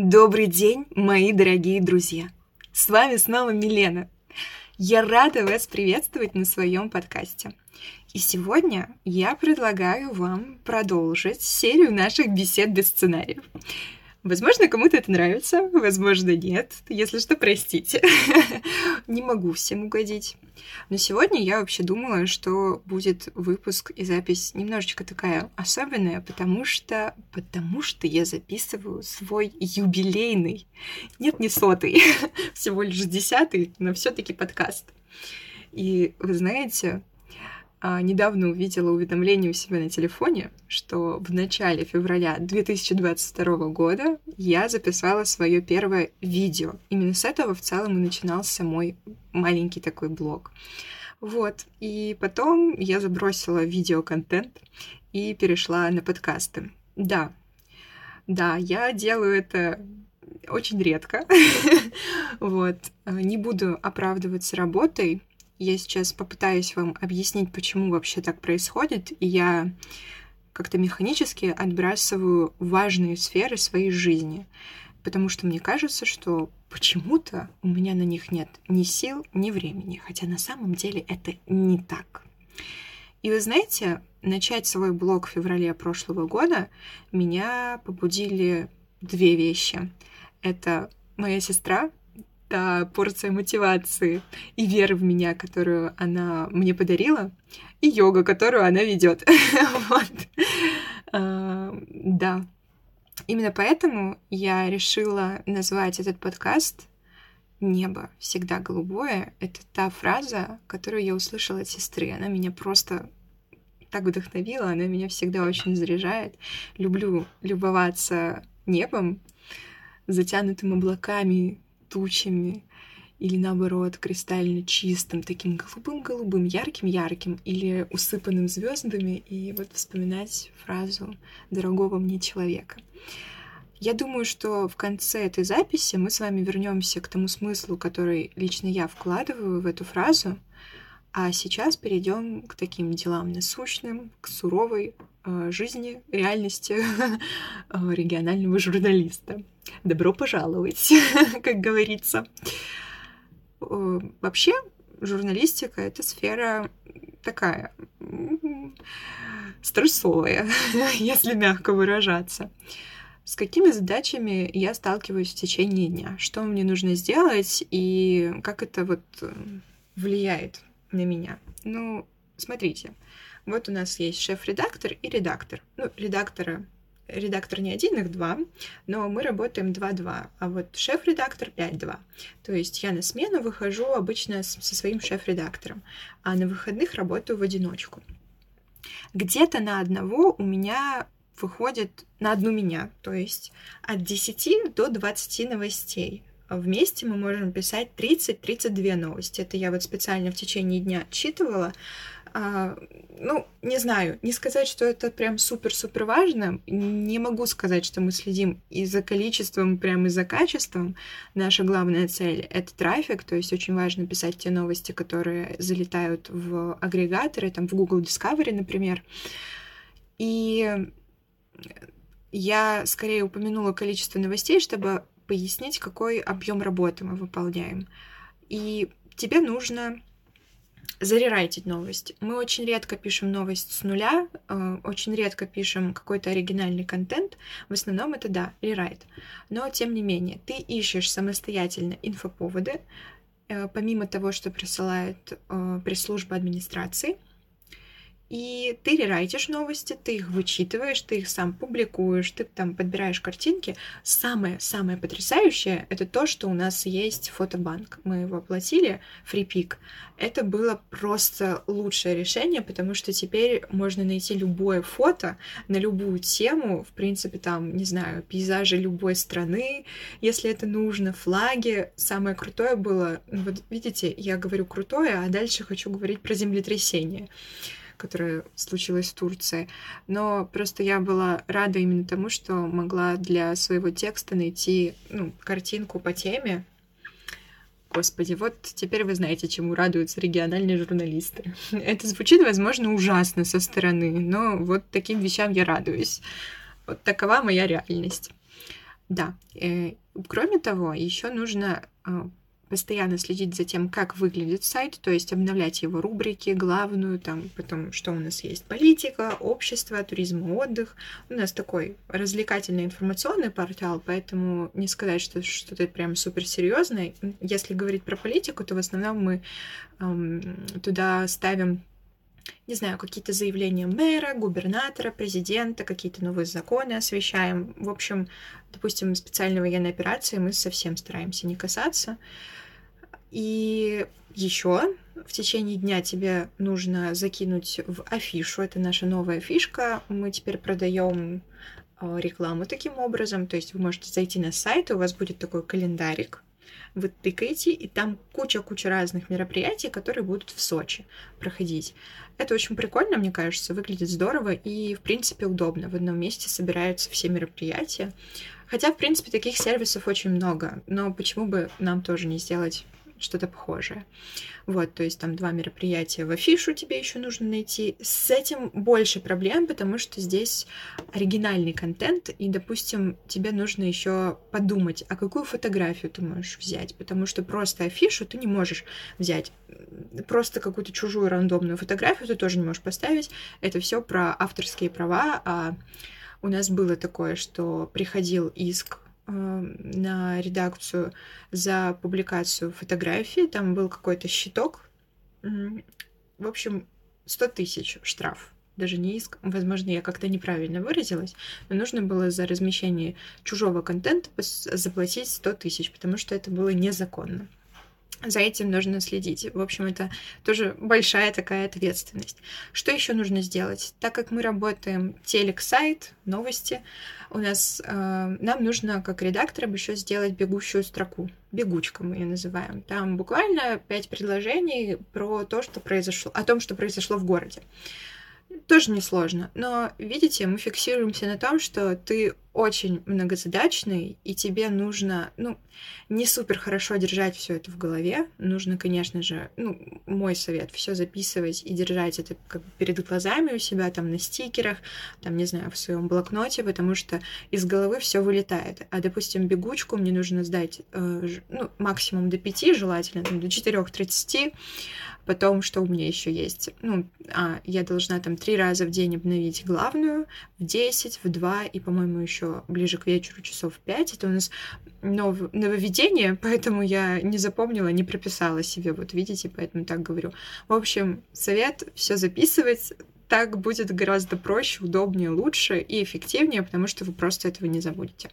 Добрый день, мои дорогие друзья! С вами снова Милена. Я рада вас приветствовать на своем подкасте. И сегодня я предлагаю вам продолжить серию наших бесед без сценариев. Возможно, кому-то это нравится, возможно, нет. Если что, простите. Не могу всем угодить. Но сегодня я вообще думала, что будет выпуск и запись немножечко такая особенная, потому что, потому что я записываю свой юбилейный, нет, не сотый, всего лишь десятый, но все таки подкаст. И вы знаете, а, недавно увидела уведомление у себя на телефоне, что в начале февраля 2022 года я записала свое первое видео. Именно с этого в целом и начинался мой маленький такой блог. Вот, и потом я забросила видеоконтент и перешла на подкасты. Да, да, я делаю это очень редко. вот, не буду оправдываться работой, я сейчас попытаюсь вам объяснить, почему вообще так происходит, и я как-то механически отбрасываю важные сферы своей жизни, потому что мне кажется, что почему-то у меня на них нет ни сил, ни времени, хотя на самом деле это не так. И вы знаете, начать свой блог в феврале прошлого года меня побудили две вещи. Это моя сестра, та порция мотивации и веры в меня, которую она мне подарила, и йога, которую она ведет. вот. А, да. Именно поэтому я решила назвать этот подкаст «Небо всегда голубое». Это та фраза, которую я услышала от сестры. Она меня просто так вдохновила, она меня всегда очень заряжает. Люблю любоваться небом, затянутым облаками, тучами, или наоборот, кристально чистым, таким голубым-голубым, ярким-ярким, или усыпанным звездами, и вот вспоминать фразу дорогого мне человека. Я думаю, что в конце этой записи мы с вами вернемся к тому смыслу, который лично я вкладываю в эту фразу, а сейчас перейдем к таким делам насущным, к суровой э, жизни, реальности э, регионального журналиста. Добро пожаловать, как говорится. Вообще, журналистика — это сфера такая стрессовая, если мягко выражаться. С какими задачами я сталкиваюсь в течение дня? Что мне нужно сделать и как это вот э, влияет на меня? Ну, смотрите, вот у нас есть шеф-редактор и редактор. Ну, редактора редактор не один, их два, но мы работаем 2-2, а вот шеф-редактор 5-2. То есть я на смену выхожу обычно со своим шеф-редактором, а на выходных работаю в одиночку. Где-то на одного у меня выходит на одну меня, то есть от 10 до 20 новостей. Вместе мы можем писать 30-32 новости. Это я вот специально в течение дня отчитывала, а, ну, не знаю, не сказать, что это прям супер-супер важно. Не могу сказать, что мы следим и за количеством, прям и за качеством. Наша главная цель — это трафик, то есть очень важно писать те новости, которые залетают в агрегаторы, там в Google Discovery, например. И я скорее упомянула количество новостей, чтобы пояснить, какой объем работы мы выполняем. И тебе нужно зарерайтить новость. Мы очень редко пишем новость с нуля, э, очень редко пишем какой-то оригинальный контент. В основном это, да, рерайт. Но, тем не менее, ты ищешь самостоятельно инфоповоды, э, помимо того, что присылает э, пресс-служба администрации — и ты рерайтишь новости, ты их вычитываешь, ты их сам публикуешь, ты там подбираешь картинки. Самое-самое потрясающее — это то, что у нас есть фотобанк. Мы его оплатили, фрипик. Это было просто лучшее решение, потому что теперь можно найти любое фото на любую тему, в принципе, там, не знаю, пейзажи любой страны, если это нужно, флаги. Самое крутое было, ну вот видите, я говорю крутое, а дальше хочу говорить про землетрясение которое случилось в Турции. Но просто я была рада именно тому, что могла для своего текста найти ну, картинку по теме. Господи, вот теперь вы знаете, чему радуются региональные журналисты. Это звучит, возможно, ужасно со стороны, но вот таким вещам я радуюсь. Вот такова моя реальность. Да, э, кроме того, еще нужно а, постоянно следить за тем, как выглядит сайт, то есть обновлять его рубрики, главную, там, потом, что у нас есть, политика, общество, туризм отдых. У нас такой развлекательный информационный портал, поэтому не сказать, что что-то прям суперсерьезное. Если говорить про политику, то в основном мы эм, туда ставим не знаю, какие-то заявления мэра, губернатора, президента, какие-то новые законы освещаем. В общем, допустим, специальной военной операции мы совсем стараемся не касаться. И еще в течение дня тебе нужно закинуть в афишу. Это наша новая фишка. Мы теперь продаем э, рекламу таким образом. То есть вы можете зайти на сайт, и у вас будет такой календарик, вы тыкаете, и там куча-куча разных мероприятий, которые будут в Сочи проходить. Это очень прикольно, мне кажется, выглядит здорово и, в принципе, удобно. В одном месте собираются все мероприятия. Хотя, в принципе, таких сервисов очень много, но почему бы нам тоже не сделать что-то похожее. Вот, то есть там два мероприятия в афишу тебе еще нужно найти. С этим больше проблем, потому что здесь оригинальный контент, и, допустим, тебе нужно еще подумать, а какую фотографию ты можешь взять, потому что просто афишу ты не можешь взять. Просто какую-то чужую рандомную фотографию ты тоже не можешь поставить. Это все про авторские права, а у нас было такое, что приходил иск на редакцию за публикацию фотографии. Там был какой-то щиток. В общем, 100 тысяч штраф. Даже не иск. Возможно, я как-то неправильно выразилась, но нужно было за размещение чужого контента заплатить 100 тысяч, потому что это было незаконно за этим нужно следить. В общем, это тоже большая такая ответственность. Что еще нужно сделать? Так как мы работаем телек-сайт, новости, у нас э, нам нужно как редакторам еще сделать бегущую строку. Бегучка мы ее называем. Там буквально пять предложений про то, что произошло, о том, что произошло в городе тоже несложно. Но, видите, мы фиксируемся на том, что ты очень многозадачный, и тебе нужно, ну, не супер хорошо держать все это в голове. Нужно, конечно же, ну, мой совет, все записывать и держать это как бы перед глазами у себя, там, на стикерах, там, не знаю, в своем блокноте, потому что из головы все вылетает. А, допустим, бегучку мне нужно сдать, э, ну, максимум до 5, желательно, там, до 4.30, Потом, что у меня еще есть? Ну, а, я должна там три раза в день обновить главную, в 10, в 2 и, по-моему, еще ближе к вечеру часов 5. Это у нас нов... нововведение, поэтому я не запомнила, не прописала себе, вот видите, поэтому так говорю. В общем, совет все записывать, так будет гораздо проще, удобнее, лучше и эффективнее, потому что вы просто этого не забудете.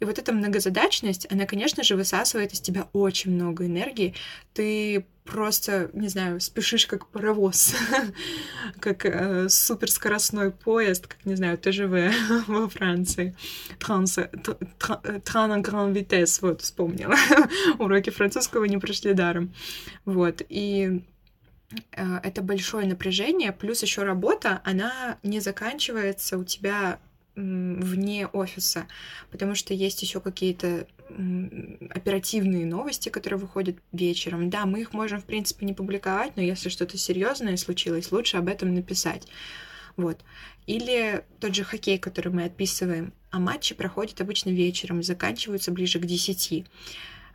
И вот эта многозадачность, она, конечно же, высасывает из тебя очень много энергии. Ты просто, не знаю, спешишь как паровоз, как э, суперскоростной поезд, как, не знаю, ТЖВ во Франции. Транс, тран гран витес, вот, вспомнила. Уроки французского не прошли даром. Вот, и Э, это большое напряжение, плюс еще работа, она не заканчивается у тебя вне офиса, потому что есть еще какие-то оперативные новости, которые выходят вечером. Да, мы их можем, в принципе, не публиковать, но если что-то серьезное случилось, лучше об этом написать. Вот. Или тот же хоккей, который мы отписываем, а матчи проходят обычно вечером, заканчиваются ближе к 10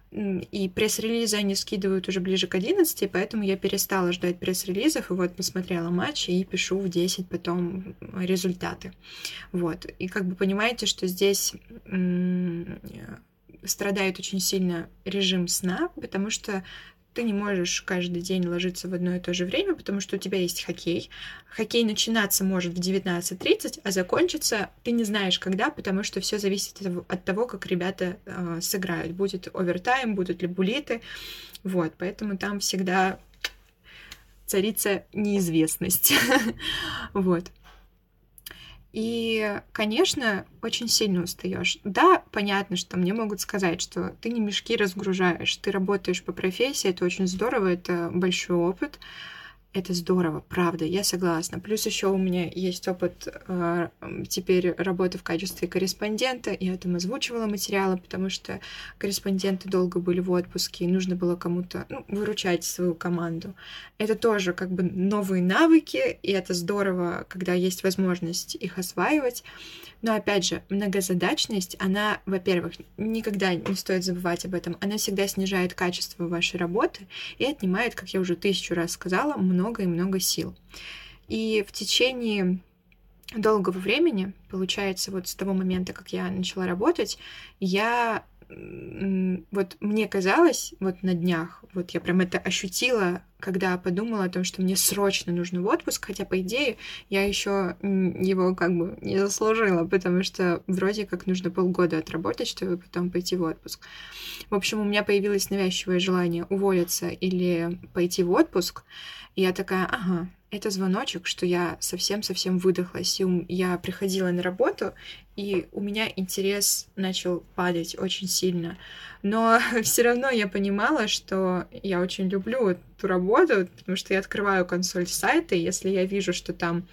и пресс-релизы они скидывают уже ближе к 11, поэтому я перестала ждать пресс-релизов, и вот посмотрела матч и пишу в 10 потом результаты. Вот. И как бы понимаете, что здесь страдает очень сильно режим сна, потому что ты не можешь каждый день ложиться в одно и то же время, потому что у тебя есть хоккей. Хоккей начинаться может в 19.30, а закончиться ты не знаешь когда, потому что все зависит от того, как ребята э, сыграют. Будет овертайм, будут ли булиты. Вот, поэтому там всегда царица неизвестность. вот. И, конечно, очень сильно устаешь. Да, понятно, что мне могут сказать, что ты не мешки разгружаешь, ты работаешь по профессии, это очень здорово, это большой опыт. Это здорово, правда, я согласна. Плюс еще у меня есть опыт э, теперь работы в качестве корреспондента. Я там озвучивала материалы, потому что корреспонденты долго были в отпуске, и нужно было кому-то ну, выручать свою команду. Это тоже как бы новые навыки, и это здорово, когда есть возможность их осваивать. Но опять же, многозадачность, она, во-первых, никогда не стоит забывать об этом, она всегда снижает качество вашей работы и отнимает, как я уже тысячу раз сказала, много и много сил. И в течение долгого времени, получается, вот с того момента, как я начала работать, я вот мне казалось, вот на днях, вот я прям это ощутила, когда подумала о том, что мне срочно нужно в отпуск, хотя, по идее, я еще его как бы не заслужила, потому что вроде как нужно полгода отработать, чтобы потом пойти в отпуск. В общем, у меня появилось навязчивое желание уволиться или пойти в отпуск, и я такая, ага, это звоночек, что я совсем-совсем выдохлась. И я приходила на работу, и у меня интерес начал падать очень сильно. Но все равно я понимала, что я очень люблю эту работу, потому что я открываю консоль сайта, и если я вижу, что там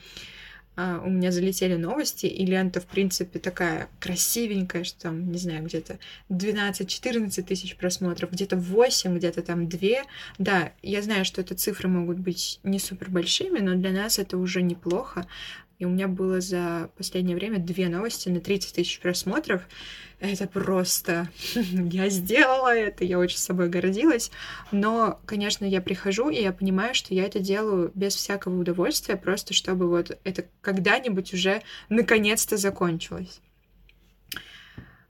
а, у меня залетели новости, и лента, в принципе, такая красивенькая, что там, не знаю, где-то 12-14 тысяч просмотров, где-то 8, где-то там 2. Да, я знаю, что это цифры могут быть не супер большими, но для нас это уже неплохо. И у меня было за последнее время две новости на 30 тысяч просмотров. Это просто... я сделала это, я очень собой гордилась. Но, конечно, я прихожу, и я понимаю, что я это делаю без всякого удовольствия, просто чтобы вот это когда-нибудь уже наконец-то закончилось.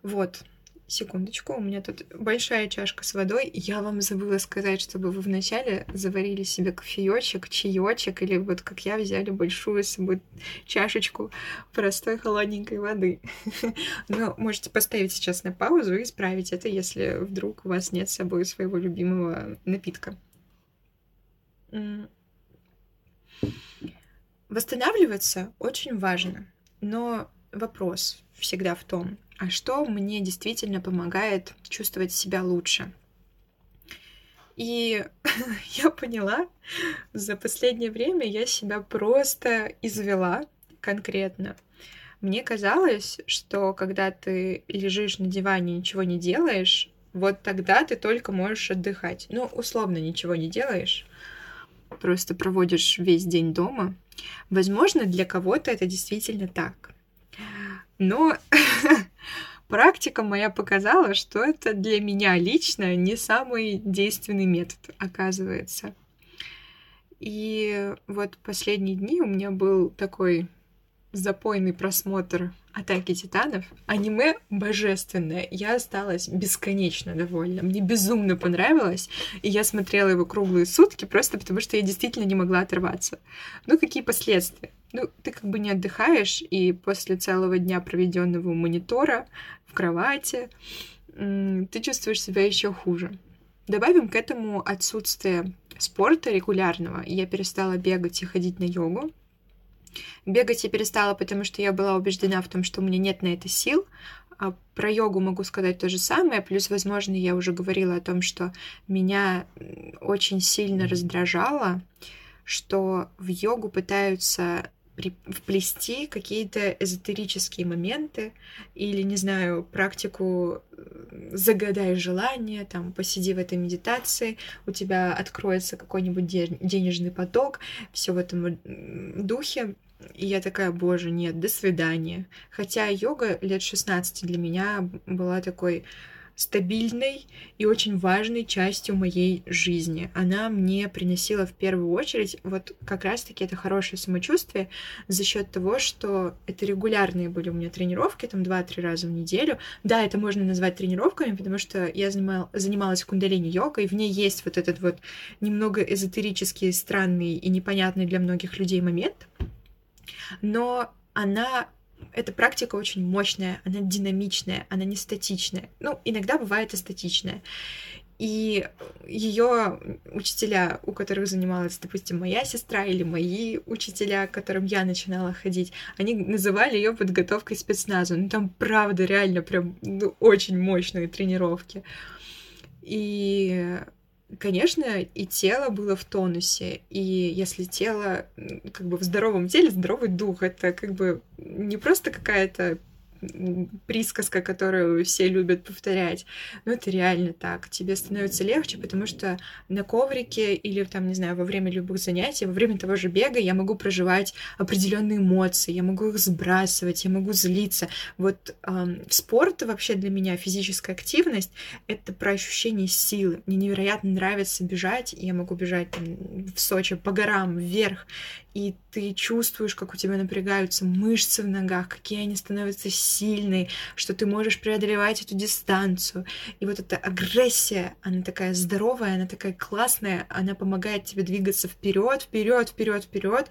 Вот. Секундочку, у меня тут большая чашка с водой. Я вам забыла сказать, чтобы вы вначале заварили себе кофеечек, чаечек, или вот как я взяли большую с собой чашечку простой холодненькой воды. Но можете поставить сейчас на паузу и исправить это, если вдруг у вас нет с собой своего любимого напитка. Восстанавливаться очень важно, но вопрос всегда в том, а что мне действительно помогает чувствовать себя лучше. И я поняла, за последнее время я себя просто извела конкретно. Мне казалось, что когда ты лежишь на диване и ничего не делаешь, вот тогда ты только можешь отдыхать. Ну, условно, ничего не делаешь, просто проводишь весь день дома. Возможно, для кого-то это действительно так. Но практика моя показала, что это для меня лично не самый действенный метод, оказывается. И вот последние дни у меня был такой запойный просмотр Атаки Титанов. Аниме божественное. Я осталась бесконечно довольна. Мне безумно понравилось. И я смотрела его круглые сутки просто потому, что я действительно не могла оторваться. Ну, какие последствия? Ну, ты как бы не отдыхаешь, и после целого дня, проведенного у монитора, в кровати, ты чувствуешь себя еще хуже. Добавим к этому отсутствие спорта регулярного. Я перестала бегать и ходить на йогу. Бегать я перестала, потому что я была убеждена в том, что у меня нет на это сил. А про йогу могу сказать то же самое. Плюс, возможно, я уже говорила о том, что меня очень сильно раздражало, что в йогу пытаются вплести какие-то эзотерические моменты или, не знаю, практику э, загадай желание, там, посиди в этой медитации, у тебя откроется какой-нибудь денежный поток, все в этом духе. И я такая, боже, нет, до свидания. Хотя йога лет 16 для меня была такой стабильной и очень важной частью моей жизни. Она мне приносила в первую очередь вот как раз-таки это хорошее самочувствие за счет того, что это регулярные были у меня тренировки, там 2-3 раза в неделю. Да, это можно назвать тренировками, потому что я занимал, занималась кундалини-йогой, в ней есть вот этот вот немного эзотерический, странный и непонятный для многих людей момент, но она эта практика очень мощная, она динамичная, она не статичная. Ну, иногда бывает и статичная. И ее учителя, у которых занималась, допустим, моя сестра или мои учителя, к которым я начинала ходить, они называли ее подготовкой спецназу. Ну, там, правда, реально прям ну, очень мощные тренировки. И конечно, и тело было в тонусе, и если тело, как бы в здоровом теле, здоровый дух, это как бы не просто какая-то присказка, которую все любят повторять. Но это реально так. Тебе становится легче, потому что на коврике или там, не знаю, во время любых занятий, во время того же бега я могу проживать определенные эмоции, я могу их сбрасывать, я могу злиться. Вот эм, спорт вообще для меня физическая активность это про ощущение силы. Мне невероятно нравится бежать, я могу бежать там, в Сочи по горам вверх, и ты чувствуешь, как у тебя напрягаются мышцы в ногах, какие они становятся сильные, что ты можешь преодолевать эту дистанцию. И вот эта агрессия, она такая здоровая, она такая классная, она помогает тебе двигаться вперед, вперед, вперед, вперед.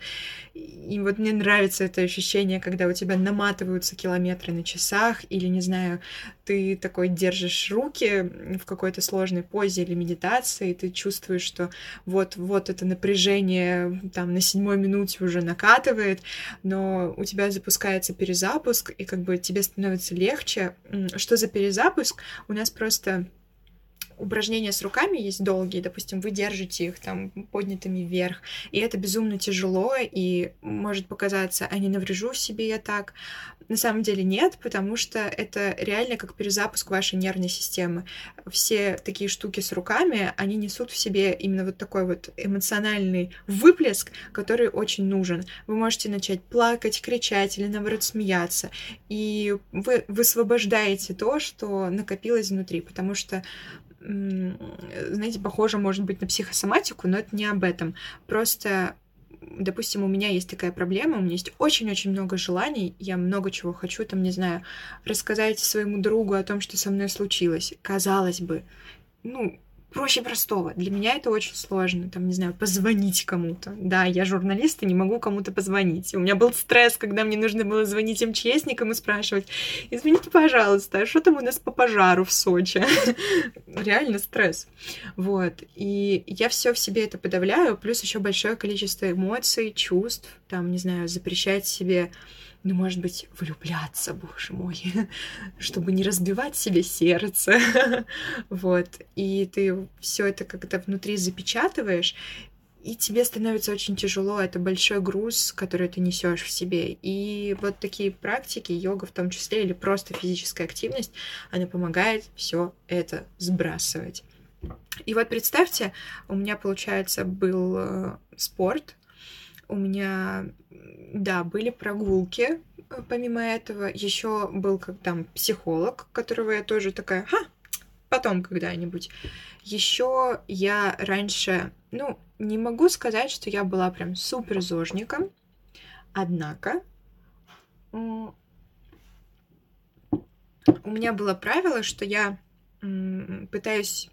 И вот мне нравится это ощущение, когда у тебя наматываются километры на часах, или, не знаю, ты такой держишь руки в какой-то сложной позе или медитации, и ты чувствуешь, что вот, вот это напряжение там на седьмой минуте уже накатывает, но у тебя запускается перезапуск, и как бы тебе становится легче. Что за перезапуск? У нас просто упражнения с руками есть долгие, допустим, вы держите их там поднятыми вверх, и это безумно тяжело, и может показаться, а не наврежу себе я так. На самом деле нет, потому что это реально как перезапуск вашей нервной системы. Все такие штуки с руками, они несут в себе именно вот такой вот эмоциональный выплеск, который очень нужен. Вы можете начать плакать, кричать или наоборот смеяться, и вы высвобождаете то, что накопилось внутри, потому что знаете, похоже, может быть, на психосоматику, но это не об этом. Просто допустим, у меня есть такая проблема, у меня есть очень-очень много желаний, я много чего хочу, там, не знаю, рассказать своему другу о том, что со мной случилось. Казалось бы, ну, проще простого. Для меня это очень сложно, там, не знаю, позвонить кому-то. Да, я журналист и не могу кому-то позвонить. У меня был стресс, когда мне нужно было звонить МЧСникам и спрашивать, извините, пожалуйста, а что там у нас по пожару в Сочи? Реально стресс. Вот. И я все в себе это подавляю, плюс еще большое количество эмоций, чувств, там, не знаю, запрещать себе ну, может быть, влюбляться, боже мой, чтобы не разбивать себе сердце. вот. И ты все это как-то внутри запечатываешь, и тебе становится очень тяжело. Это большой груз, который ты несешь в себе. И вот такие практики, йога в том числе, или просто физическая активность, она помогает все это сбрасывать. И вот представьте, у меня, получается, был э, спорт, у меня, да, были прогулки, э, помимо этого. Еще был как там психолог, которого я тоже такая, ха, потом когда-нибудь. Еще я раньше, ну, не могу сказать, что я была прям супер зожником, однако у меня было правило, что я пытаюсь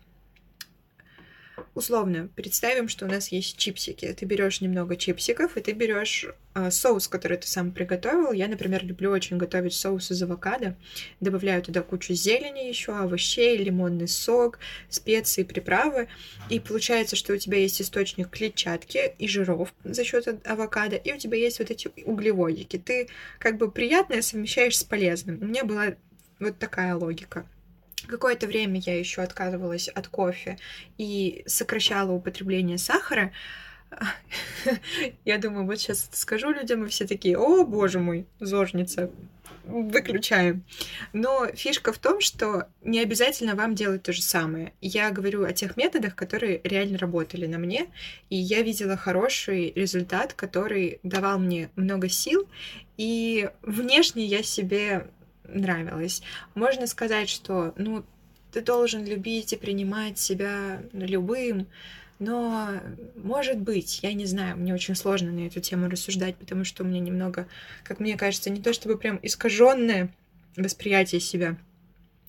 условно, представим, что у нас есть чипсики. Ты берешь немного чипсиков, и ты берешь э, соус, который ты сам приготовил. Я, например, люблю очень готовить соус из авокадо. Добавляю туда кучу зелени еще, овощей, лимонный сок, специи, приправы. И получается, что у тебя есть источник клетчатки и жиров за счет авокадо, и у тебя есть вот эти углеводики. Ты как бы приятное совмещаешь с полезным. У меня была вот такая логика. Какое-то время я еще отказывалась от кофе и сокращала употребление сахара. Я думаю, вот сейчас это скажу людям, и все такие, о, боже мой, зожница, выключаем. Но фишка в том, что не обязательно вам делать то же самое. Я говорю о тех методах, которые реально работали на мне, и я видела хороший результат, который давал мне много сил, и внешне я себе нравилось. Можно сказать, что, ну, ты должен любить и принимать себя любым, но, может быть, я не знаю, мне очень сложно на эту тему рассуждать, потому что у меня немного, как мне кажется, не то чтобы прям искаженное восприятие себя.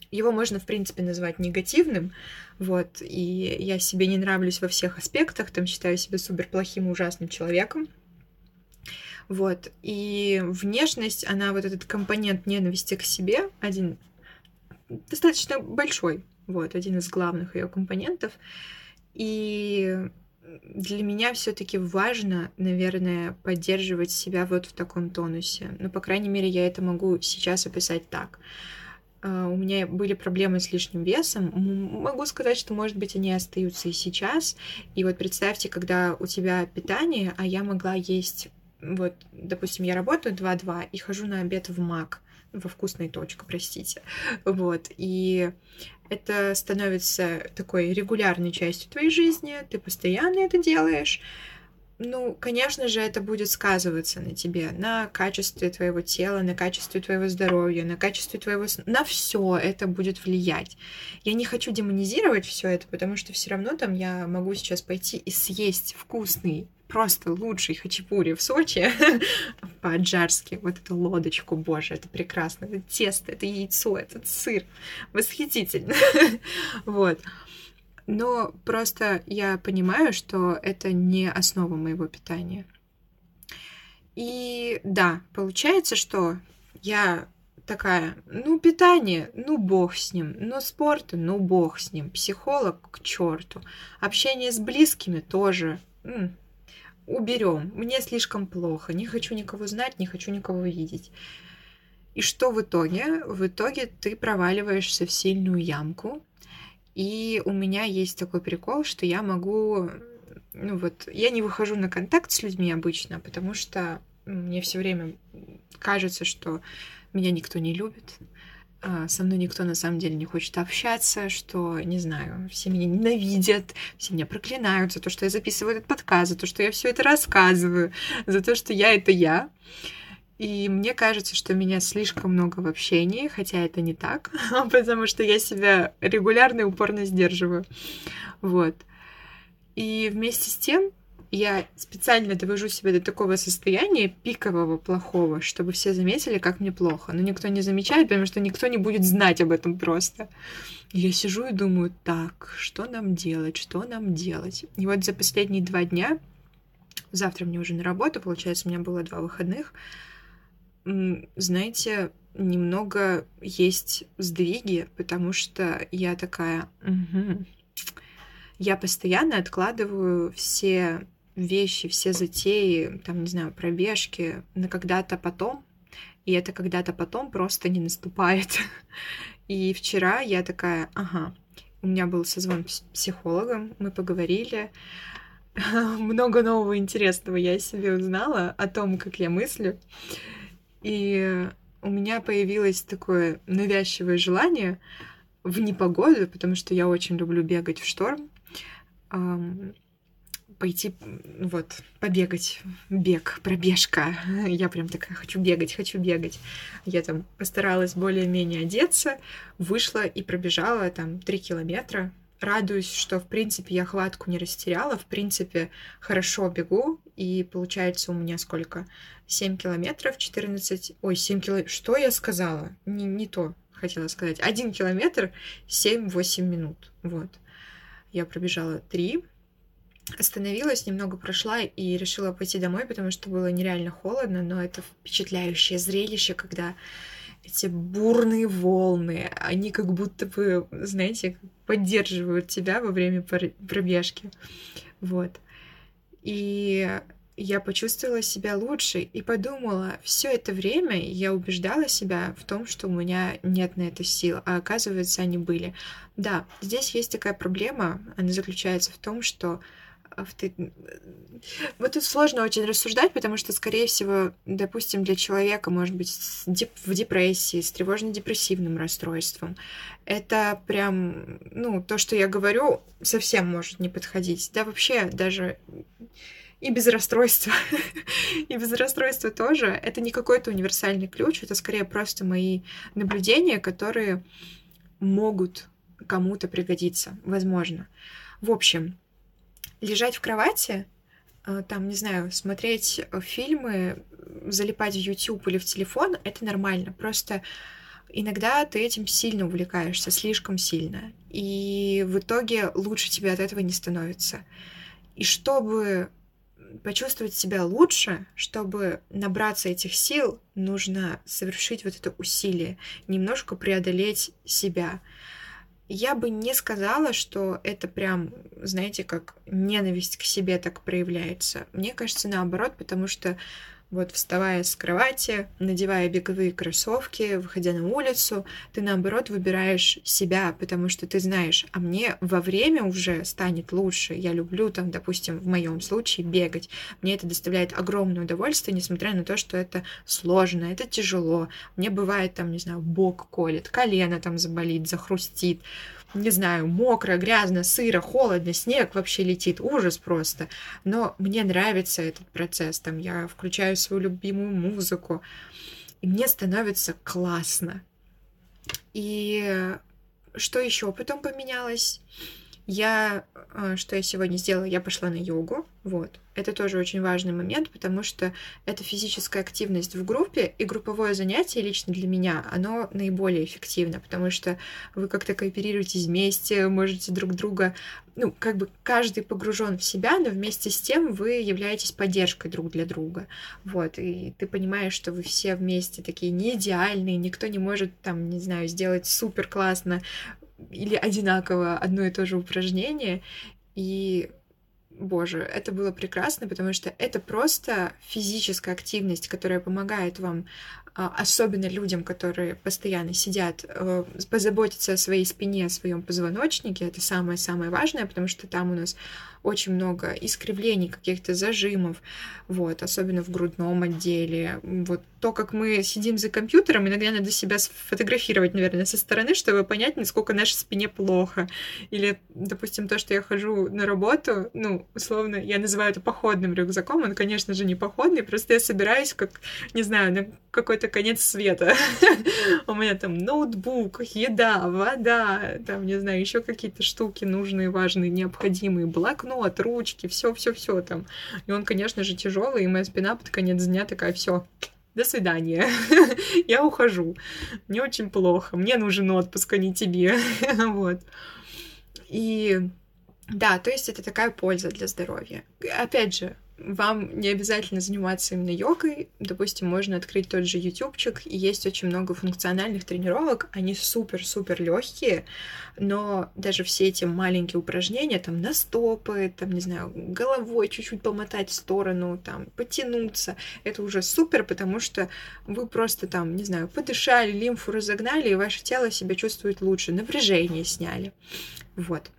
Его можно, в принципе, назвать негативным, вот, и я себе не нравлюсь во всех аспектах, там считаю себя супер плохим ужасным человеком, вот. И внешность, она вот этот компонент ненависти к себе, один достаточно большой, вот, один из главных ее компонентов. И для меня все-таки важно, наверное, поддерживать себя вот в таком тонусе. Ну, по крайней мере, я это могу сейчас описать так. а, у меня были проблемы с лишним весом. Могу сказать, что, может быть, они остаются и сейчас. И вот представьте, когда у тебя питание, а я могла есть... Вот, допустим, я работаю 2-2 и хожу на обед в МАК, во вкусной точку, простите. Вот, и это становится такой регулярной частью твоей жизни, ты постоянно это делаешь, ну, конечно же, это будет сказываться на тебе, на качестве твоего тела, на качестве твоего здоровья, на качестве твоего... На все это будет влиять. Я не хочу демонизировать все это, потому что все равно там я могу сейчас пойти и съесть вкусный, просто лучший хачапури в Сочи по-аджарски. Вот эту лодочку, боже, это прекрасно. Это тесто, это яйцо, этот сыр. Восхитительно. Вот. Но просто я понимаю, что это не основа моего питания. И да, получается, что я такая, ну, питание, ну, бог с ним, ну, спорт, ну, бог с ним, психолог к черту, общение с близкими тоже уберем, мне слишком плохо, не хочу никого знать, не хочу никого видеть. И что в итоге? В итоге ты проваливаешься в сильную ямку, и у меня есть такой прикол, что я могу, ну вот, я не выхожу на контакт с людьми обычно, потому что мне все время кажется, что меня никто не любит, со мной никто на самом деле не хочет общаться, что, не знаю, все меня ненавидят, все меня проклинают за то, что я записываю этот подкаст, за то, что я все это рассказываю, за то, что я это я. И мне кажется, что меня слишком много в общении, хотя это не так, потому что я себя регулярно и упорно сдерживаю. Вот. И вместе с тем я специально довожу себя до такого состояния пикового, плохого, чтобы все заметили, как мне плохо. Но никто не замечает, потому что никто не будет знать об этом просто. я сижу и думаю, так, что нам делать, что нам делать? И вот за последние два дня, завтра мне уже на работу, получается, у меня было два выходных, знаете, немного есть сдвиги, потому что я такая, угу. я постоянно откладываю все вещи, все затеи, там, не знаю, пробежки на когда-то потом, и это когда-то потом просто не наступает. И вчера я такая, ага, у меня был созвон с психологом, мы поговорили, много нового интересного я себе узнала о том, как я мыслю. И у меня появилось такое навязчивое желание в непогоду, потому что я очень люблю бегать в шторм, пойти, вот, побегать, бег, пробежка. Я прям такая, хочу бегать, хочу бегать. Я там постаралась более-менее одеться, вышла и пробежала там три километра, радуюсь, что, в принципе, я хватку не растеряла, в принципе, хорошо бегу, и получается у меня сколько? 7 километров, 14... Ой, 7 километров... Что я сказала? Не, не то хотела сказать. 1 километр 7-8 минут. Вот. Я пробежала 3, остановилась, немного прошла и решила пойти домой, потому что было нереально холодно, но это впечатляющее зрелище, когда эти бурные волны, они как будто бы, знаете, поддерживают тебя во время пробежки. Вот. И я почувствовала себя лучше и подумала, все это время я убеждала себя в том, что у меня нет на это сил, а оказывается, они были. Да, здесь есть такая проблема, она заключается в том, что. Вот тут сложно очень рассуждать, потому что, скорее всего, допустим, для человека, может быть, в депрессии, с тревожно-депрессивным расстройством, это прям, ну, то, что я говорю, совсем может не подходить. Да, вообще, даже и без расстройства, и без расстройства тоже. Это не какой-то универсальный ключ, это скорее просто мои наблюдения, которые могут кому-то пригодиться, возможно. В общем, лежать в кровати, э, там, не знаю, смотреть фильмы, залипать в YouTube или в телефон, это нормально. Просто иногда ты этим сильно увлекаешься, слишком сильно. И в итоге лучше тебе от этого не становится. И чтобы почувствовать себя лучше, чтобы набраться этих сил, нужно совершить вот это усилие, немножко преодолеть себя. Я бы не сказала, что это прям, знаете, как ненависть к себе так проявляется. Мне кажется, наоборот, потому что Вот вставая с кровати, надевая беговые кроссовки, выходя на улицу, ты наоборот выбираешь себя, потому что ты знаешь, а мне во время уже станет лучше. Я люблю там, допустим, в моем случае бегать. Мне это доставляет огромное удовольствие, несмотря на то, что это сложно, это тяжело. Мне бывает там, не знаю, бок колет, колено там заболит, захрустит не знаю, мокро, грязно, сыро, холодно, снег вообще летит, ужас просто. Но мне нравится этот процесс, там я включаю свою любимую музыку, и мне становится классно. И что еще потом поменялось? Я, э, что я сегодня сделала, я пошла на йогу, вот. Это тоже очень важный момент, потому что это физическая активность в группе, и групповое занятие лично для меня, оно наиболее эффективно, потому что вы как-то кооперируетесь вместе, можете друг друга, ну, как бы каждый погружен в себя, но вместе с тем вы являетесь поддержкой друг для друга, вот, и ты понимаешь, что вы все вместе такие не идеальные, никто не может, там, не знаю, сделать супер классно или одинаково одно и то же упражнение, и боже, это было прекрасно, потому что это просто физическая активность, которая помогает вам особенно людям, которые постоянно сидят, э, позаботиться о своей спине, о своем позвоночнике, это самое-самое важное, потому что там у нас очень много искривлений, каких-то зажимов, вот, особенно в грудном отделе. Вот то, как мы сидим за компьютером, иногда надо себя сфотографировать, наверное, со стороны, чтобы понять, насколько нашей спине плохо. Или, допустим, то, что я хожу на работу, ну, условно, я называю это походным рюкзаком, он, конечно же, не походный, просто я собираюсь как, не знаю, на какой-то конец света. У меня там ноутбук, еда, вода, там, не знаю, еще какие-то штуки нужные, важные, необходимые, блокнот, ручки, все-все-все там. И он, конечно же, тяжелый, и моя спина под конец дня такая, все, до свидания, я ухожу, мне очень плохо, мне нужен отпуск, а не тебе, вот. И да, то есть это такая польза для здоровья. Опять же, вам не обязательно заниматься именно йогой. Допустим, можно открыть тот же ютубчик, есть очень много функциональных тренировок. Они супер-супер легкие, но даже все эти маленькие упражнения, там, на стопы, там, не знаю, головой чуть-чуть помотать в сторону, там, потянуться, это уже супер, потому что вы просто там, не знаю, подышали, лимфу разогнали, и ваше тело себя чувствует лучше, напряжение сняли. Вот.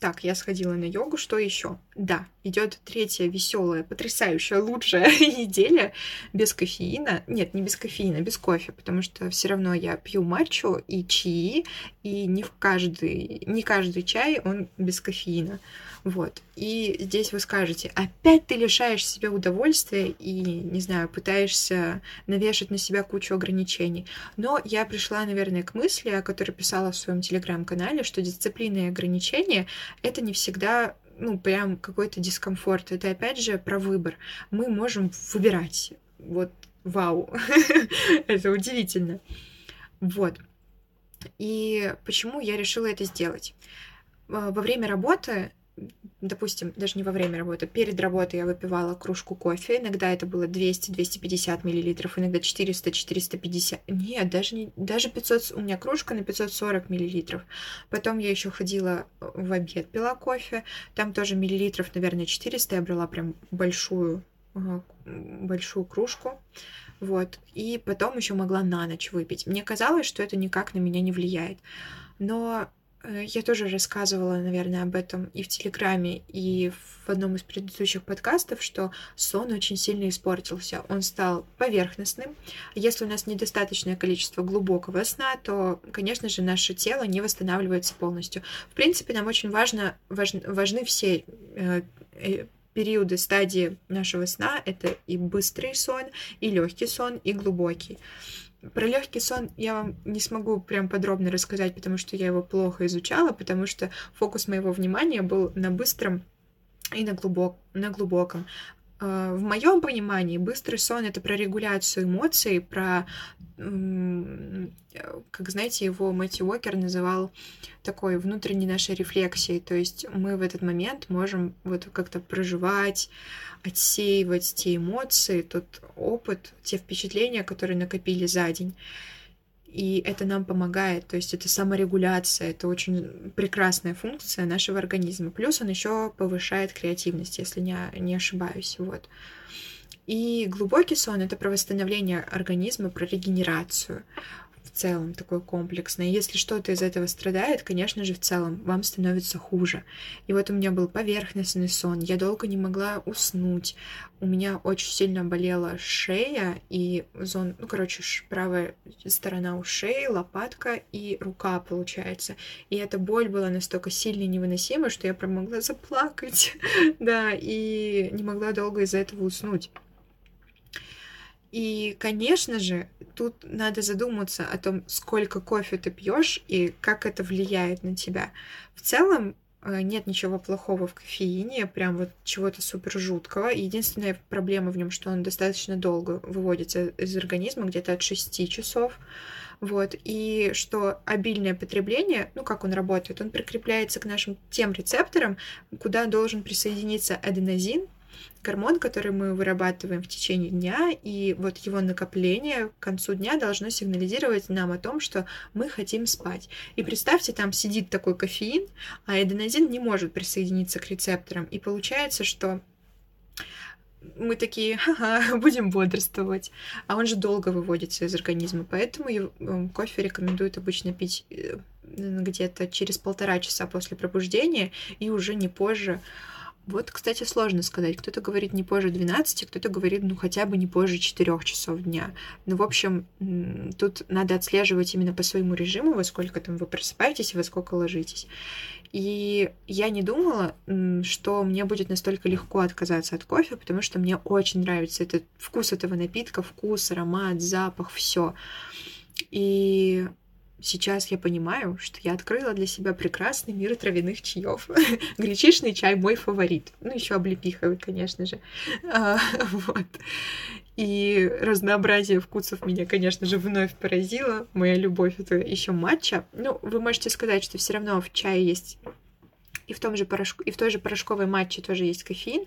Так, я сходила на йогу, что еще? Да, идет третья веселая, потрясающая, лучшая неделя без кофеина. Нет, не без кофеина, без кофе, потому что все равно я пью матчу и чаи, и не в каждый, не каждый чай он без кофеина. Вот. И здесь вы скажете, опять ты лишаешь себя удовольствия и, не знаю, пытаешься навешать на себя кучу ограничений. Но я пришла, наверное, к мысли, о которой писала в своем телеграм-канале, что дисциплина и ограничения — это не всегда ну, прям какой-то дискомфорт. Это, опять же, про выбор. Мы можем выбирать. Вот, вау, это удивительно. Вот. И почему я решила это сделать? Во время работы допустим, даже не во время работы, перед работой я выпивала кружку кофе, иногда это было 200-250 миллилитров, иногда 400-450, нет, даже, не, даже 500, у меня кружка на 540 миллилитров. Потом я еще ходила в обед, пила кофе, там тоже миллилитров, наверное, 400, я брала прям большую, большую кружку, вот, и потом еще могла на ночь выпить. Мне казалось, что это никак на меня не влияет. Но Э, я тоже рассказывала, наверное, об этом и в Телеграме, и в одном из предыдущих подкастов, что сон очень сильно испортился. Он стал поверхностным. Если у нас недостаточное количество глубокого сна, то, конечно же, наше тело не восстанавливается полностью. В принципе, нам очень важно, важ, важны все э, э, периоды, стадии нашего сна. Это и быстрый сон, и легкий сон, и глубокий. Про легкий сон я вам не смогу прям подробно рассказать, потому что я его плохо изучала, потому что фокус моего внимания был на быстром и на, глубок, на глубоком. А, в моем понимании быстрый сон это про регуляцию эмоций, про как знаете, его Мэтью Уокер называл такой внутренней нашей рефлексией. То есть мы в этот момент можем вот как-то проживать, отсеивать те эмоции, тот опыт, те впечатления, которые накопили за день. И это нам помогает, то есть это саморегуляция, это очень прекрасная функция нашего организма. Плюс он еще повышает креативность, если не, не ошибаюсь. Вот. И глубокий сон — это про восстановление организма, про регенерацию в целом такой комплексный. Если что-то из этого страдает, конечно же, в целом вам становится хуже. И вот у меня был поверхностный сон, я долго не могла уснуть, у меня очень сильно болела шея и зон, ну, короче, правая сторона у шеи, лопатка и рука, получается. И эта боль была настолько сильной и невыносимой, что я прям могла заплакать, да, и не могла долго из-за этого уснуть. И, конечно же, тут надо задуматься о том, сколько кофе ты пьешь и как это влияет на тебя. В целом, э, нет ничего плохого в кофеине, прям вот чего-то супер жуткого. Единственная проблема в нем, что он достаточно долго выводится из организма, где-то от 6 часов. Вот, и что обильное потребление, ну, как он работает, он прикрепляется к нашим тем рецепторам, куда должен присоединиться аденозин, гормон, который мы вырабатываем в течение дня, и вот его накопление к концу дня должно сигнализировать нам о том, что мы хотим спать. И представьте, там сидит такой кофеин, а эденозин не может присоединиться к рецепторам, и получается, что мы такие, ага, будем бодрствовать. А он же долго выводится из организма, поэтому эм, кофе рекомендуют обычно пить э, где-то через полтора часа после пробуждения и уже не позже вот, кстати, сложно сказать. Кто-то говорит не позже 12, кто-то говорит, ну, хотя бы не позже 4 часов дня. Ну, в общем, тут надо отслеживать именно по своему режиму, во сколько там вы просыпаетесь и во сколько ложитесь. И я не думала, что мне будет настолько легко отказаться от кофе, потому что мне очень нравится этот вкус этого напитка, вкус, аромат, запах, все. И сейчас я понимаю, что я открыла для себя прекрасный мир травяных чаев. Гречишный чай мой фаворит. Ну, еще облепиховый, конечно же. А, вот. И разнообразие вкусов меня, конечно же, вновь поразило. Моя любовь это еще матча. Ну, вы можете сказать, что все равно в чае есть и в, том же порошку, и в той же порошковой матче тоже есть кофеин,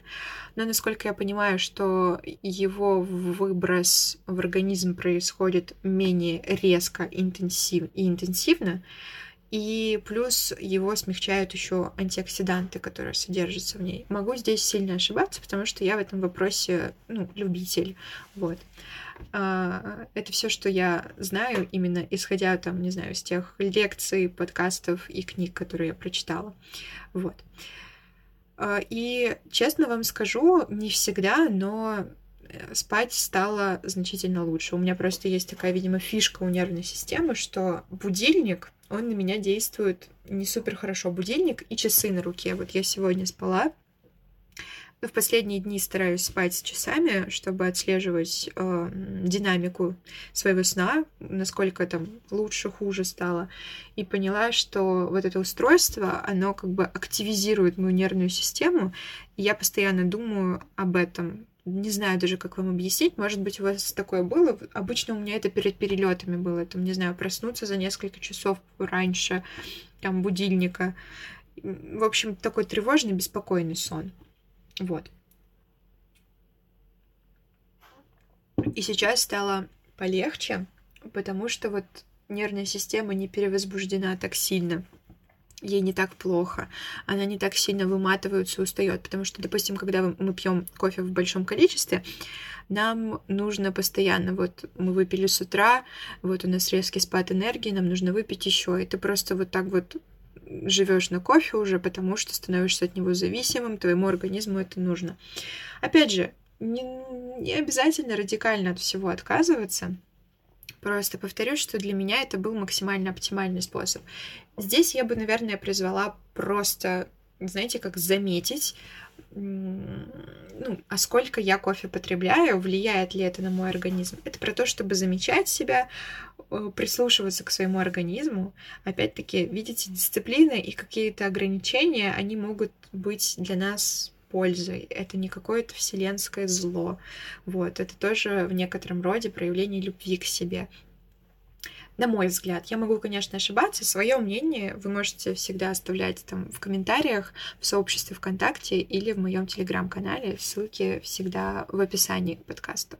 но насколько я понимаю, что его выброс в организм происходит менее резко интенсив, и интенсивно, и плюс его смягчают еще антиоксиданты, которые содержатся в ней. Могу здесь сильно ошибаться, потому что я в этом вопросе ну, любитель. Вот. А, это все, что я знаю, именно исходя там, не знаю, из тех лекций, подкастов и книг, которые я прочитала. Вот. А, и честно вам скажу, не всегда, но э, спать стало значительно лучше. У меня просто есть такая, видимо, фишка у нервной системы, что будильник, он на меня действует не супер хорошо. Будильник и часы на руке. Вот я сегодня спала в последние дни стараюсь спать с часами, чтобы отслеживать э, динамику своего сна, насколько там лучше, хуже стало. И поняла, что вот это устройство, оно как бы активизирует мою нервную систему. И я постоянно думаю об этом. Не знаю даже, как вам объяснить. Может быть, у вас такое было. Обычно у меня это перед перелетами было. Там, не знаю, проснуться за несколько часов раньше, там, будильника. В общем, такой тревожный, беспокойный сон. Вот. И сейчас стало полегче, потому что вот нервная система не перевозбуждена так сильно. Ей не так плохо, она не так сильно выматывается, устает, потому что, допустим, когда мы пьем кофе в большом количестве, нам нужно постоянно, вот мы выпили с утра, вот у нас резкий спад энергии, нам нужно выпить еще, ты просто вот так вот живешь на кофе уже, потому что становишься от него зависимым, твоему организму это нужно. Опять же, не, не обязательно радикально от всего отказываться. Просто повторю, что для меня это был максимально оптимальный способ. Здесь я бы, наверное, призвала просто, знаете, как заметить, ну, а сколько я кофе потребляю, влияет ли это на мой организм. Это про то, чтобы замечать себя, прислушиваться к своему организму. Опять-таки, видите, дисциплины и какие-то ограничения, они могут быть для нас пользой. Это не какое-то вселенское зло. Вот, это тоже в некотором роде проявление любви к себе. На мой взгляд, я могу, конечно, ошибаться. Свое мнение вы можете всегда оставлять там в комментариях в сообществе ВКонтакте или в моем телеграм-канале. Ссылки всегда в описании к подкасту.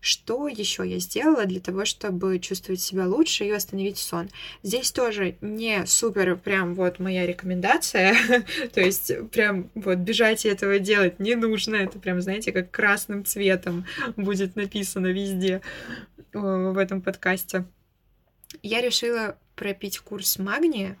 Что еще я сделала для того, чтобы чувствовать себя лучше и восстановить сон? Здесь тоже не супер прям вот моя рекомендация, то есть прям вот бежать и этого делать не нужно, это прям, знаете, как красным цветом будет написано везде в этом подкасте. Я решила пропить курс магния.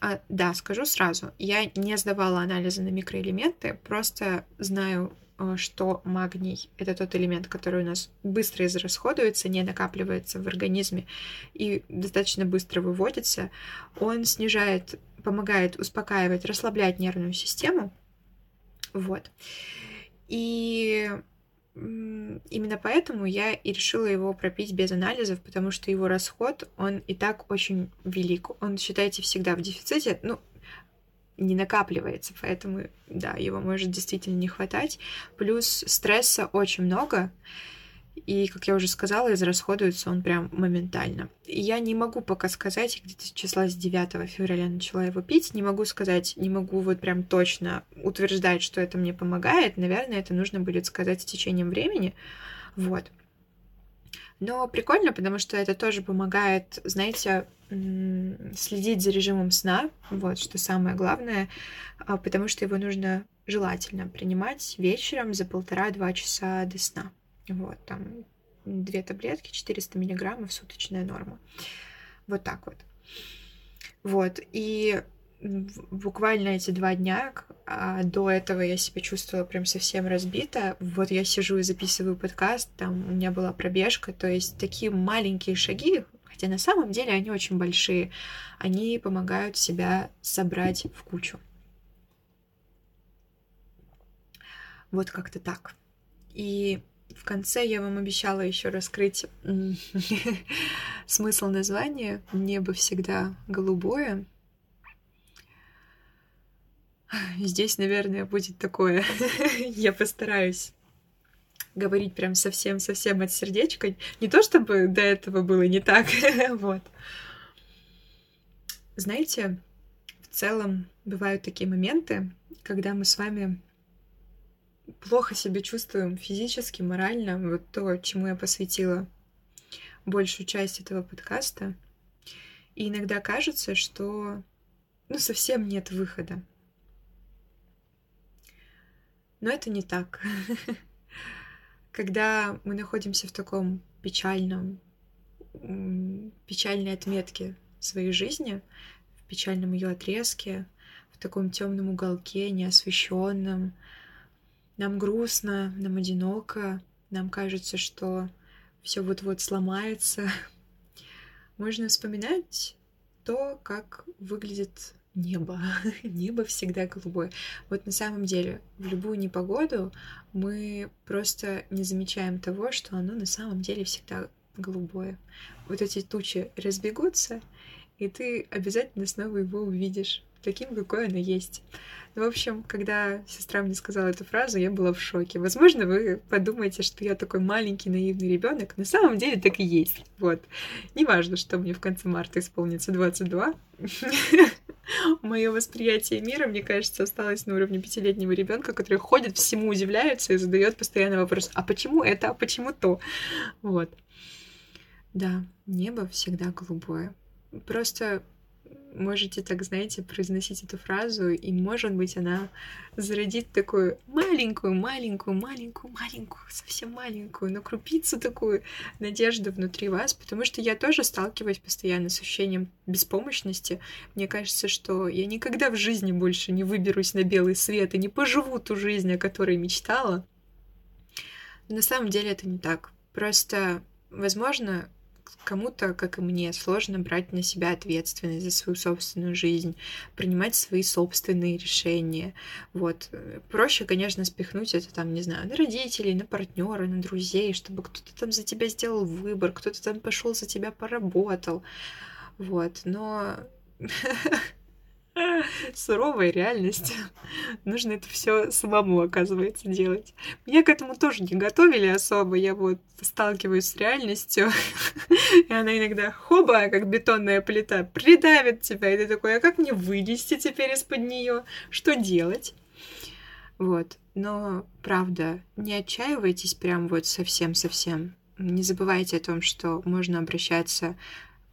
А, да, скажу сразу, я не сдавала анализы на микроэлементы, просто знаю Э, что магний — это тот элемент, который у нас быстро израсходуется, не накапливается в организме и достаточно быстро выводится. Он снижает, помогает успокаивать, расслаблять нервную систему. Вот. И именно поэтому я и решила его пропить без анализов, потому что его расход, он и так очень велик. Он, считайте, всегда в дефиците. Ну, не накапливается, поэтому, да, его может действительно не хватать. Плюс стресса очень много, и, как я уже сказала, израсходуется он прям моментально. Я не могу пока сказать, где-то числа с 9 февраля начала его пить, не могу сказать, не могу вот прям точно утверждать, что это мне помогает. Наверное, это нужно будет сказать с течением времени. Вот. Но прикольно, потому что это тоже помогает, знаете, следить за режимом сна, вот что самое главное, а, потому что его нужно желательно принимать вечером за полтора-два часа до сна. Вот, там две таблетки, 400 миллиграммов, суточная норма. Вот так вот. Вот, и буквально эти два дня, а до этого я себя чувствовала прям совсем разбито. Вот я сижу и записываю подкаст, там у меня была пробежка, то есть такие маленькие шаги, хотя на самом деле они очень большие, они помогают себя собрать в кучу. Вот как-то так. И в конце я вам обещала еще раскрыть смысл названия «Небо всегда голубое», Здесь, наверное, будет такое. Я постараюсь говорить прям совсем-совсем от сердечка. Не то чтобы до этого было не так, вот. Знаете, в целом бывают такие моменты, когда мы с вами плохо себя чувствуем физически, морально, вот то, чему я посвятила большую часть этого подкаста. И иногда кажется, что ну, совсем нет выхода. Но это не так. Когда мы находимся в таком печальном, печальной отметке своей жизни, в печальном ее отрезке, в таком темном уголке, неосвещенном, нам грустно, нам одиноко, нам кажется, что все вот-вот сломается. Можно вспоминать то, как выглядит небо. небо всегда голубое. Вот на самом деле, в любую непогоду мы просто не замечаем того, что оно на самом деле всегда голубое. Вот эти тучи разбегутся, и ты обязательно снова его увидишь таким, какой оно есть. Ну, в общем, когда сестра мне сказала эту фразу, я была в шоке. Возможно, вы подумаете, что я такой маленький наивный ребенок. На самом деле так и есть. Вот. Неважно, что мне в конце марта исполнится 22. Мое восприятие мира, мне кажется, осталось на уровне пятилетнего ребенка, который ходит, всему удивляется и задает постоянно вопрос: а почему это, а почему то? Вот. Да, небо всегда голубое. Просто можете так, знаете, произносить эту фразу, и, может быть, она зародит такую маленькую, маленькую, маленькую, маленькую, совсем маленькую, но крупицу такую надежду внутри вас, потому что я тоже сталкиваюсь постоянно с ощущением беспомощности. Мне кажется, что я никогда в жизни больше не выберусь на белый свет и не поживу ту жизнь, о которой мечтала. Но на самом деле это не так. Просто, возможно, кому-то, как и мне, сложно брать на себя ответственность за свою собственную жизнь, принимать свои собственные решения. Вот. Проще, конечно, спихнуть это там, не знаю, на родителей, на партнера, на друзей, чтобы кто-то там за тебя сделал выбор, кто-то там пошел за тебя поработал. Вот. Но суровая реальность. Нужно это все самому, оказывается, делать. Меня к этому тоже не готовили особо. Я вот сталкиваюсь с реальностью, и она иногда хоба, как бетонная плита, придавит тебя, и ты такой, а как мне вылезти теперь из-под нее? Что делать? Вот. Но, правда, не отчаивайтесь прям вот совсем-совсем. Не забывайте о том, что можно обращаться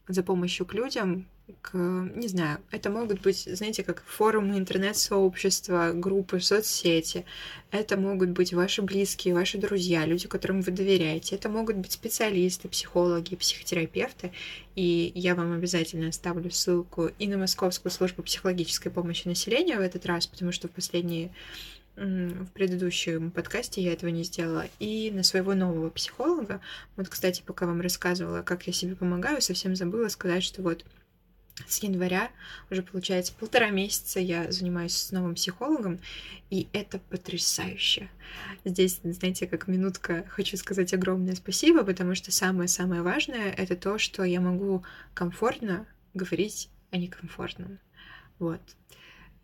за помощью к людям, к, не знаю, это могут быть, знаете, как форумы интернет-сообщества, группы, соцсети. Это могут быть ваши близкие, ваши друзья, люди, которым вы доверяете. Это могут быть специалисты, психологи, психотерапевты. И я вам обязательно оставлю ссылку и на Московскую службу психологической помощи населению в этот раз, потому что в последние в предыдущем подкасте я этого не сделала, и на своего нового психолога. Вот, кстати, пока вам рассказывала, как я себе помогаю, совсем забыла сказать, что вот с января, уже получается полтора месяца я занимаюсь с новым психологом, и это потрясающе. Здесь, знаете, как минутка, хочу сказать огромное спасибо, потому что самое-самое важное — это то, что я могу комфортно говорить о некомфортном. Вот.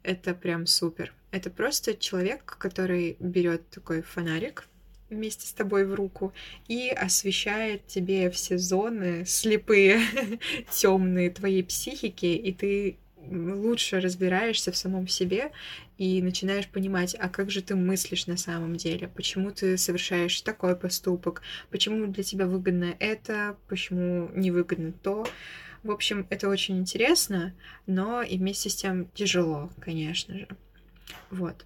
Это прям супер. Это просто человек, который берет такой фонарик, вместе с тобой в руку и освещает тебе все зоны слепые, темные твоей психики, и ты лучше разбираешься в самом себе и начинаешь понимать, а как же ты мыслишь на самом деле, почему ты совершаешь такой поступок, почему для тебя выгодно это, почему невыгодно то. В общем, это очень интересно, но и вместе с тем тяжело, конечно же. Вот.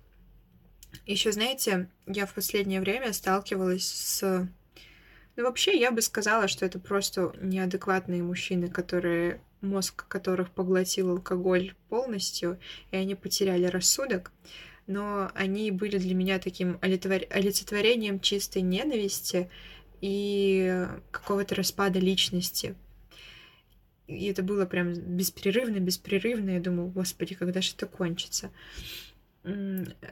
Еще, знаете, я в последнее время сталкивалась с... Ну, вообще, я бы сказала, что это просто неадекватные мужчины, которые мозг которых поглотил алкоголь полностью, и они потеряли рассудок. Но они были для меня таким олицетворением чистой ненависти и какого-то распада личности. И это было прям беспрерывно, беспрерывно. Я думаю, господи, когда же это кончится?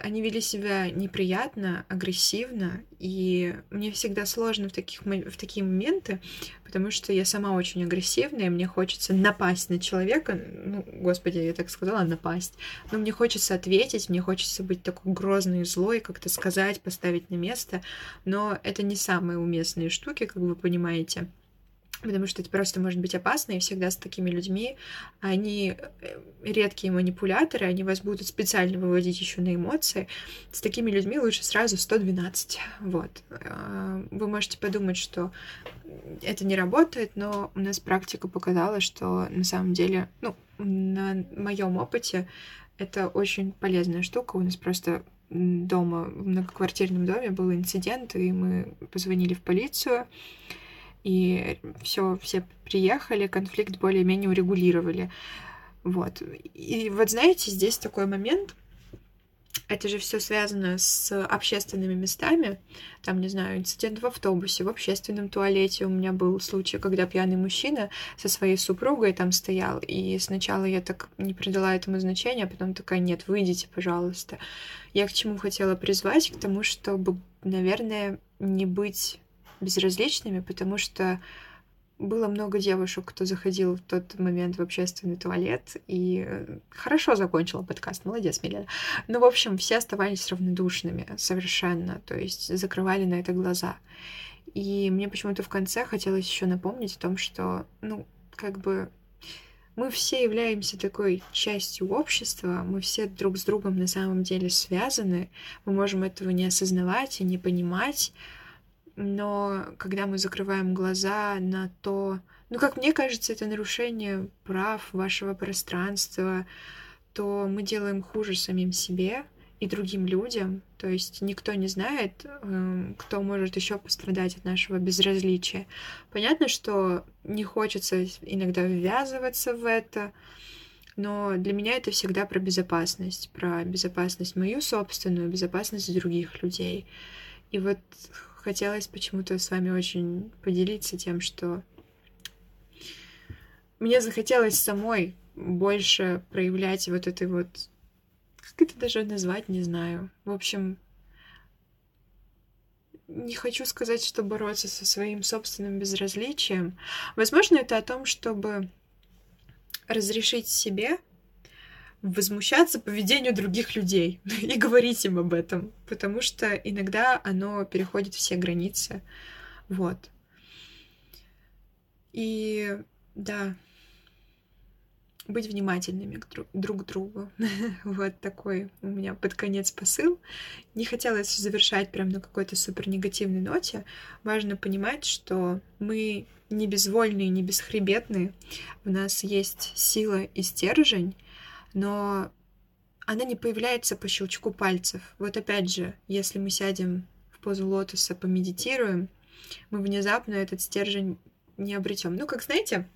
Они вели себя неприятно, агрессивно, и мне всегда сложно в, таких, в такие моменты, потому что я сама очень агрессивная, мне хочется напасть на человека, ну, господи, я так сказала, напасть, но мне хочется ответить, мне хочется быть такой грозной и злой, как-то сказать, поставить на место, но это не самые уместные штуки, как вы понимаете потому что это просто может быть опасно, и всегда с такими людьми они э, редкие манипуляторы, они вас будут специально выводить еще на эмоции. С такими людьми лучше сразу 112. Вот. А, вы можете подумать, что это не работает, но у нас практика показала, что на самом деле, ну, на моем опыте это очень полезная штука. У нас просто дома, в многоквартирном доме был инцидент, и мы позвонили в полицию, и все, все приехали, конфликт более-менее урегулировали. Вот. И вот знаете, здесь такой момент, это же все связано с общественными местами. Там, не знаю, инцидент в автобусе, в общественном туалете. У меня был случай, когда пьяный мужчина со своей супругой там стоял. И сначала я так не придала этому значения, а потом такая, нет, выйдите, пожалуйста. Я к чему хотела призвать? К тому, чтобы, наверное, не быть безразличными, потому что было много девушек, кто заходил в тот момент в общественный туалет и э, хорошо закончила подкаст, молодец, Милена. Ну, в общем, все оставались равнодушными совершенно, то есть закрывали на это глаза. И мне почему-то в конце хотелось еще напомнить о том, что, ну, как бы мы все являемся такой частью общества, мы все друг с другом на самом деле связаны, мы можем этого не осознавать и не понимать, но когда мы закрываем глаза на то, ну, как мне кажется, это нарушение прав вашего пространства, то мы делаем хуже самим себе и другим людям. То есть никто не знает, эм, кто может еще пострадать от нашего безразличия. Понятно, что не хочется иногда ввязываться в это, но для меня это всегда про безопасность, про безопасность мою собственную, безопасность других людей. И вот хотелось почему-то с вами очень поделиться тем, что мне захотелось самой больше проявлять вот этой вот... Как это даже назвать, не знаю. В общем, не хочу сказать, что бороться со своим собственным безразличием. Возможно, это о том, чтобы разрешить себе возмущаться поведению других людей и говорить им об этом, потому что иногда оно переходит все границы. Вот. И да, быть внимательными к друг, друг другу. вот такой у меня под конец посыл. Не хотелось завершать прям на какой-то супер негативной ноте. Важно понимать, что мы не безвольные, не бесхребетные. У нас есть сила и стержень, но она не появляется по щелчку пальцев. Вот опять же, если мы сядем в позу лотоса, помедитируем, мы внезапно этот стержень не обретем. Ну, как знаете,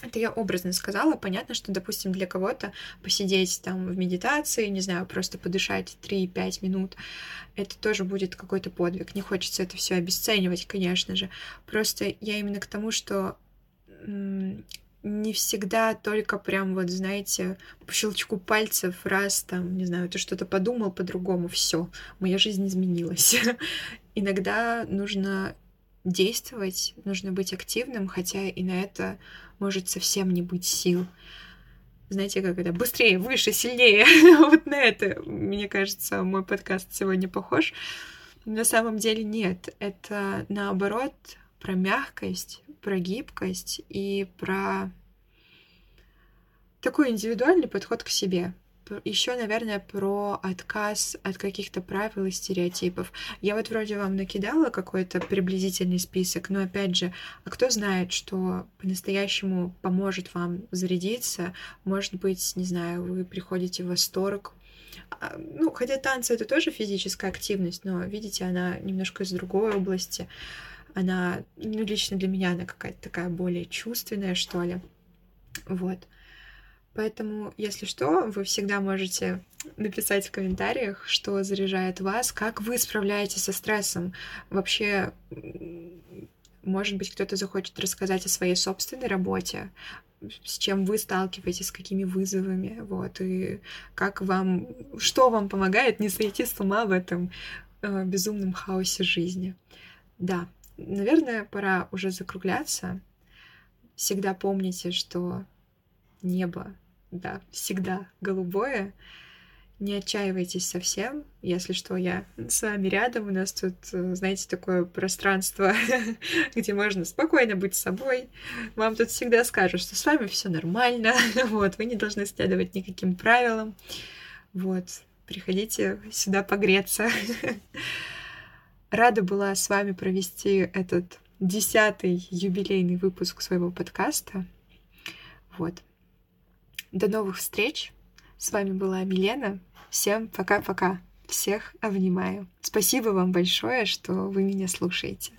это я образно сказала. Понятно, что, допустим, для кого-то посидеть там в медитации, не знаю, просто подышать 3-5 минут, это тоже будет какой-то подвиг. Не хочется это все обесценивать, конечно же. Просто я именно к тому, что не всегда только прям вот, знаете, по щелчку пальцев раз там, не знаю, ты что-то подумал по-другому, все, моя жизнь изменилась. Иногда нужно действовать, нужно быть активным, хотя и на это может совсем не быть сил. Знаете, как это? Быстрее, выше, сильнее. вот на это, мне кажется, мой подкаст сегодня похож. На самом деле нет. Это наоборот про мягкость, про гибкость и про такой индивидуальный подход к себе еще, наверное, про отказ от каких-то правил и стереотипов. Я вот вроде вам накидала какой-то приблизительный список, но опять же, а кто знает, что по-настоящему поможет вам зарядиться? Может быть, не знаю, вы приходите в восторг а, ну, хотя танцы это тоже физическая активность, но, видите, она немножко из другой области. Она, ну, лично для меня она какая-то такая более чувственная, что ли. Вот. Поэтому, если что, вы всегда можете написать в комментариях, что заряжает вас, как вы справляетесь со стрессом. Вообще, может быть, кто-то захочет рассказать о своей собственной работе, с чем вы сталкиваетесь, с какими вызовами, вот, и как вам, что вам помогает не сойти с ума в этом э, безумном хаосе жизни. Да, наверное, пора уже закругляться. Всегда помните, что небо да, всегда голубое. Не отчаивайтесь совсем. Если что, я с вами рядом. У нас тут, знаете, такое пространство, где можно спокойно быть собой. Вам тут всегда скажут, что с вами все нормально. вот, вы не должны следовать никаким правилам. Вот, приходите сюда погреться. Рада была с вами провести этот десятый юбилейный выпуск своего подкаста. Вот. До новых встреч. С вами была Милена. Всем пока-пока. Всех обнимаю. Спасибо вам большое, что вы меня слушаете.